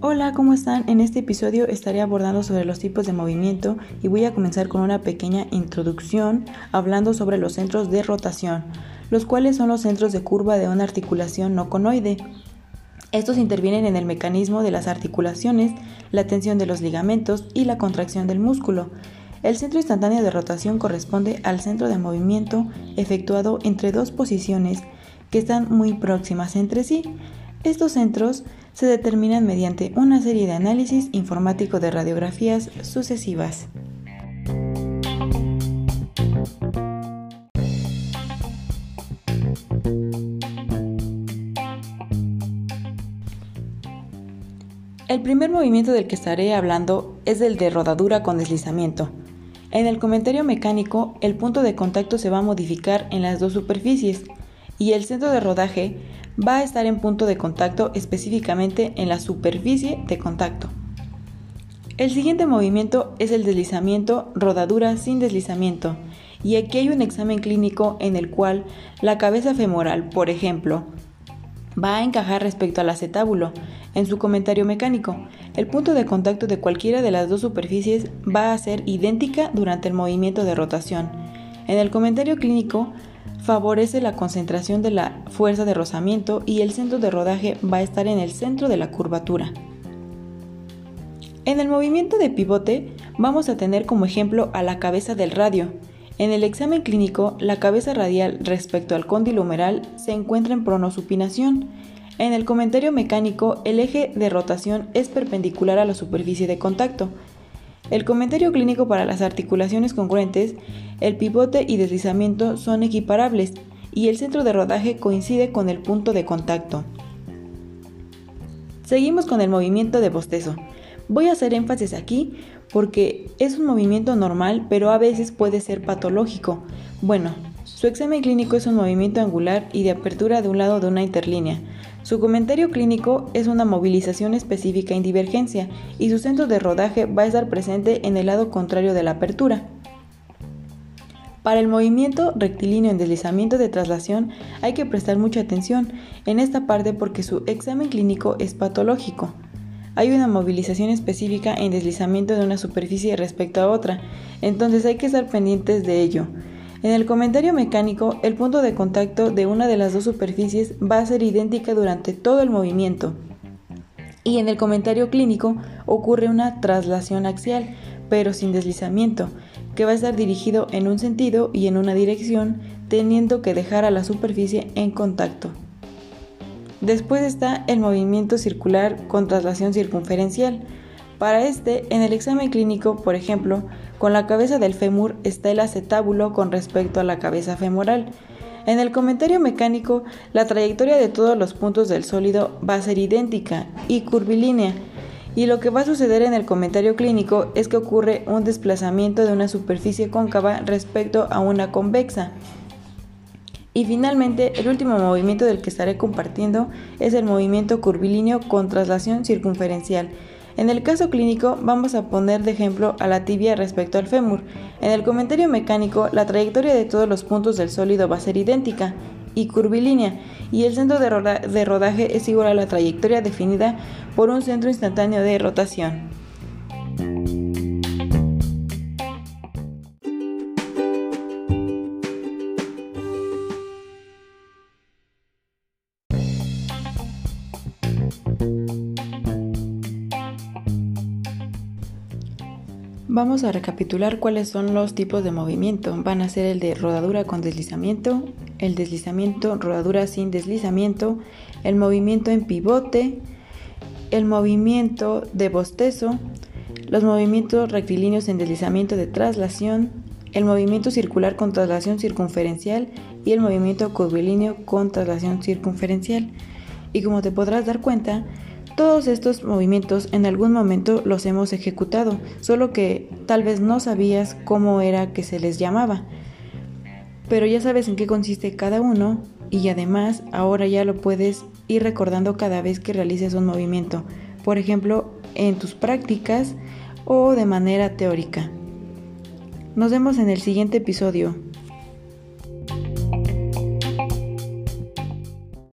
Hola, ¿cómo están? En este episodio estaré abordando sobre los tipos de movimiento y voy a comenzar con una pequeña introducción hablando sobre los centros de rotación, los cuales son los centros de curva de una articulación no conoide. Estos intervienen en el mecanismo de las articulaciones, la tensión de los ligamentos y la contracción del músculo. El centro instantáneo de rotación corresponde al centro de movimiento efectuado entre dos posiciones que están muy próximas entre sí. Estos centros se determinan mediante una serie de análisis informático de radiografías sucesivas. El primer movimiento del que estaré hablando es el de rodadura con deslizamiento. En el comentario mecánico, el punto de contacto se va a modificar en las dos superficies y el centro de rodaje va a estar en punto de contacto específicamente en la superficie de contacto. El siguiente movimiento es el deslizamiento rodadura sin deslizamiento y aquí hay un examen clínico en el cual la cabeza femoral, por ejemplo, va a encajar respecto al acetábulo. En su comentario mecánico, el punto de contacto de cualquiera de las dos superficies va a ser idéntica durante el movimiento de rotación. En el comentario clínico, favorece la concentración de la fuerza de rozamiento y el centro de rodaje va a estar en el centro de la curvatura. En el movimiento de pivote vamos a tener como ejemplo a la cabeza del radio. En el examen clínico, la cabeza radial respecto al cóndilo humeral se encuentra en pronosupinación. En el comentario mecánico, el eje de rotación es perpendicular a la superficie de contacto. El comentario clínico para las articulaciones congruentes, el pivote y deslizamiento son equiparables y el centro de rodaje coincide con el punto de contacto. Seguimos con el movimiento de bostezo. Voy a hacer énfasis aquí porque es un movimiento normal, pero a veces puede ser patológico. Bueno, su examen clínico es un movimiento angular y de apertura de un lado de una interlínea. Su comentario clínico es una movilización específica en divergencia y su centro de rodaje va a estar presente en el lado contrario de la apertura. Para el movimiento rectilíneo en deslizamiento de traslación hay que prestar mucha atención en esta parte porque su examen clínico es patológico. Hay una movilización específica en deslizamiento de una superficie respecto a otra, entonces hay que estar pendientes de ello. En el comentario mecánico, el punto de contacto de una de las dos superficies va a ser idéntica durante todo el movimiento. Y en el comentario clínico ocurre una traslación axial, pero sin deslizamiento, que va a estar dirigido en un sentido y en una dirección, teniendo que dejar a la superficie en contacto. Después está el movimiento circular con traslación circunferencial. Para este, en el examen clínico, por ejemplo, con la cabeza del fémur está el acetábulo con respecto a la cabeza femoral. En el comentario mecánico, la trayectoria de todos los puntos del sólido va a ser idéntica y curvilínea, y lo que va a suceder en el comentario clínico es que ocurre un desplazamiento de una superficie cóncava respecto a una convexa. Y finalmente, el último movimiento del que estaré compartiendo es el movimiento curvilíneo con traslación circunferencial en el caso clínico vamos a poner de ejemplo a la tibia respecto al fémur. En el comentario mecánico la trayectoria de todos los puntos del sólido va a ser idéntica y curvilínea y el centro de, rodaje es igual a la trayectoria definida por un centro instantáneo de rotación. Vamos a recapitular cuáles son los tipos de movimiento. Van a ser el de rodadura con deslizamiento, el deslizamiento, rodadura sin deslizamiento, el movimiento en pivote, el movimiento de bostezo, los movimientos rectilíneos en deslizamiento de traslación, el movimiento circular con traslación circunferencial y el movimiento curvilíneo con traslación circunferencial. Y como te podrás dar cuenta, todos estos movimientos en algún momento los hemos ejecutado, solo que tal vez no sabías cómo era que se les llamaba. Pero ya sabes en qué consiste cada uno y además ahora ya lo puedes ir recordando cada vez que realices un movimiento, por ejemplo, en tus prácticas o de manera teórica. Nos vemos en el siguiente episodio.